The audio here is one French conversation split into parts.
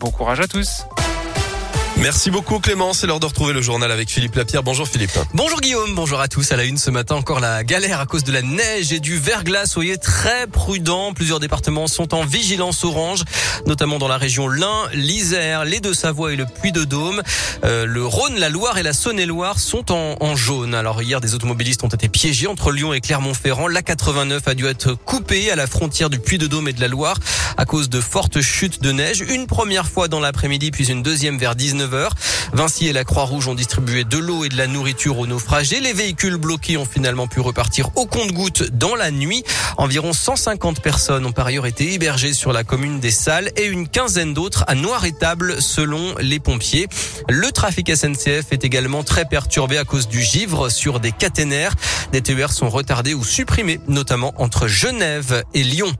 Bon courage à tous. Merci beaucoup Clément, c'est l'heure de retrouver le journal avec Philippe Lapierre. Bonjour Philippe. Bonjour Guillaume, bonjour à tous. À la une ce matin, encore la galère à cause de la neige et du verglas. Soyez très prudents. Plusieurs départements sont en vigilance orange, notamment dans la région l'Ain, l'Isère, les Deux-Savoie et le Puy-de-Dôme. Euh, le Rhône, la Loire et la Saône-et-Loire sont en, en, jaune. Alors hier, des automobilistes ont été piégés entre Lyon et Clermont-Ferrand. La 89 a dû être coupée à la frontière du Puy-de-Dôme et de la Loire à cause de fortes chutes de neige. Une première fois dans l'après-midi, puis une deuxième vers 19 Vinci et la Croix-Rouge ont distribué de l'eau et de la nourriture aux naufragés. Les véhicules bloqués ont finalement pu repartir au compte-gouttes dans la nuit. Environ 150 personnes ont par ailleurs été hébergées sur la commune des Salles et une quinzaine d'autres à Noir-Étable selon les pompiers. Le trafic SNCF est également très perturbé à cause du givre sur des caténaires. Des TER sont retardés ou supprimés, notamment entre Genève et Lyon.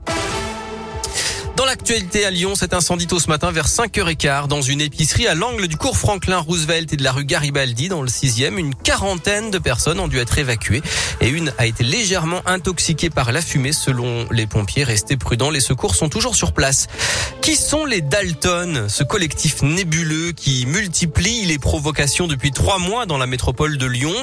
Dans l'actualité à Lyon, cet incendie tôt ce matin vers 5h15 dans une épicerie à l'angle du cours Franklin Roosevelt et de la rue Garibaldi dans le 6e. Une quarantaine de personnes ont dû être évacuées et une a été légèrement intoxiquée par la fumée selon les pompiers. Restez prudents, les secours sont toujours sur place. Qui sont les Dalton, ce collectif nébuleux qui multiplie les provocations depuis trois mois dans la métropole de Lyon?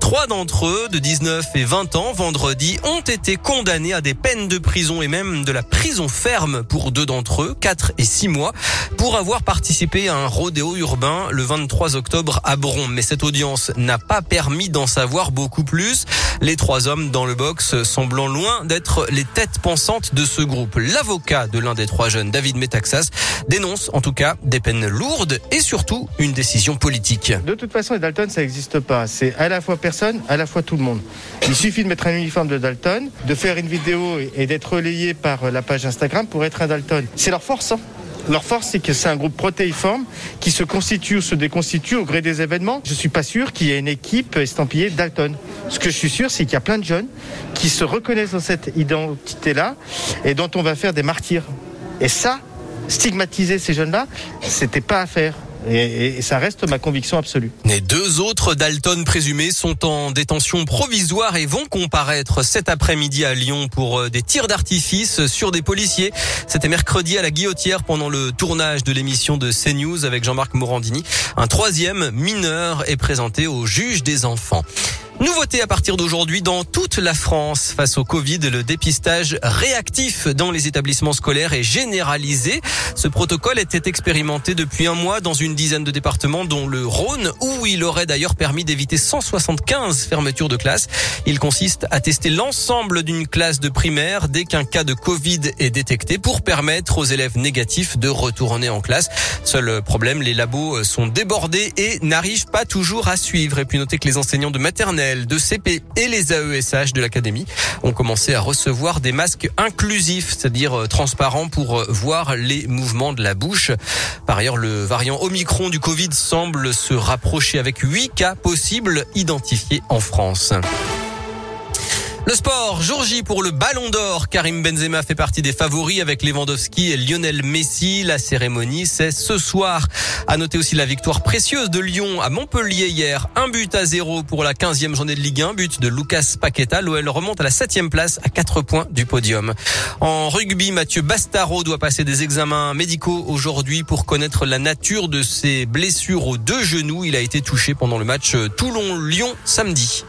Trois d'entre eux, de 19 et 20 ans, vendredi, ont été condamnés à des peines de prison et même de la prison ferme pour deux d'entre eux, 4 et 6 mois, pour avoir participé à un rodéo urbain le 23 octobre à Bron. Mais cette audience n'a pas permis d'en savoir beaucoup plus. Les trois hommes dans le box semblant loin d'être les têtes pensantes de ce groupe. L'avocat de l'un des trois jeunes, David Metaxas, dénonce en tout cas des peines lourdes et surtout une décision politique. De toute façon, les Dalton, ça n'existe pas. C'est à la fois personne, à la fois tout le monde. Il suffit de mettre un uniforme de Dalton, de faire une vidéo et d'être relayé par la page Instagram pour être un Dalton. C'est leur force. Hein leur force, c'est que c'est un groupe protéiforme qui se constitue ou se déconstitue au gré des événements. Je suis pas sûr qu'il y ait une équipe estampillée Dalton. Ce que je suis sûr, c'est qu'il y a plein de jeunes qui se reconnaissent dans cette identité-là et dont on va faire des martyrs. Et ça, stigmatiser ces jeunes-là, c'était pas à faire. Et, et, ça reste ma conviction absolue. Les deux autres Dalton présumés sont en détention provisoire et vont comparaître cet après-midi à Lyon pour des tirs d'artifice sur des policiers. C'était mercredi à la Guillotière pendant le tournage de l'émission de CNews avec Jean-Marc Morandini. Un troisième mineur est présenté au juge des enfants. Nouveauté à partir d'aujourd'hui dans toute la France face au Covid, le dépistage réactif dans les établissements scolaires est généralisé. Ce protocole était expérimenté depuis un mois dans une dizaine de départements dont le Rhône où il aurait d'ailleurs permis d'éviter 175 fermetures de classes. Il consiste à tester l'ensemble d'une classe de primaire dès qu'un cas de Covid est détecté pour permettre aux élèves négatifs de retourner en classe. Seul problème, les labos sont débordés et n'arrivent pas toujours à suivre. Et puis notez que les enseignants de de CP et les AESH de l'académie ont commencé à recevoir des masques inclusifs, c'est-à-dire transparents pour voir les mouvements de la bouche. Par ailleurs, le variant Omicron du Covid semble se rapprocher avec 8 cas possibles identifiés en France. Le sport, jour J pour le Ballon d'Or. Karim Benzema fait partie des favoris avec Lewandowski et Lionel Messi. La cérémonie, c'est ce soir. À noter aussi la victoire précieuse de Lyon à Montpellier hier. Un but à zéro pour la 15e journée de Ligue 1. But de Lucas Paqueta. L'OL remonte à la 7e place à 4 points du podium. En rugby, Mathieu Bastaro doit passer des examens médicaux aujourd'hui pour connaître la nature de ses blessures aux deux genoux. Il a été touché pendant le match Toulon-Lyon samedi.